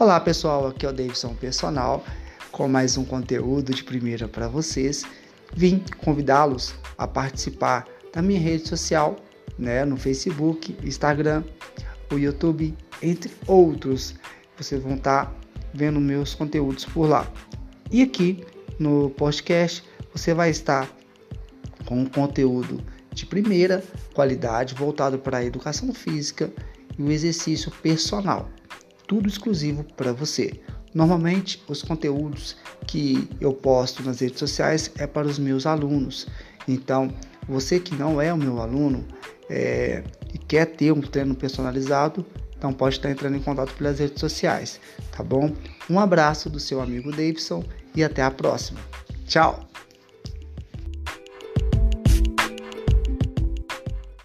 Olá pessoal, aqui é o Davidson Personal com mais um conteúdo de primeira para vocês. Vim convidá-los a participar da minha rede social, né, no Facebook, Instagram, o YouTube, entre outros. Vocês vão estar tá vendo meus conteúdos por lá. E aqui no podcast você vai estar com um conteúdo de primeira qualidade voltado para a educação física e o exercício personal tudo exclusivo para você. Normalmente, os conteúdos que eu posto nas redes sociais é para os meus alunos. Então, você que não é o meu aluno é, e quer ter um treino personalizado, então pode estar entrando em contato pelas redes sociais, tá bom? Um abraço do seu amigo Davidson e até a próxima. Tchau!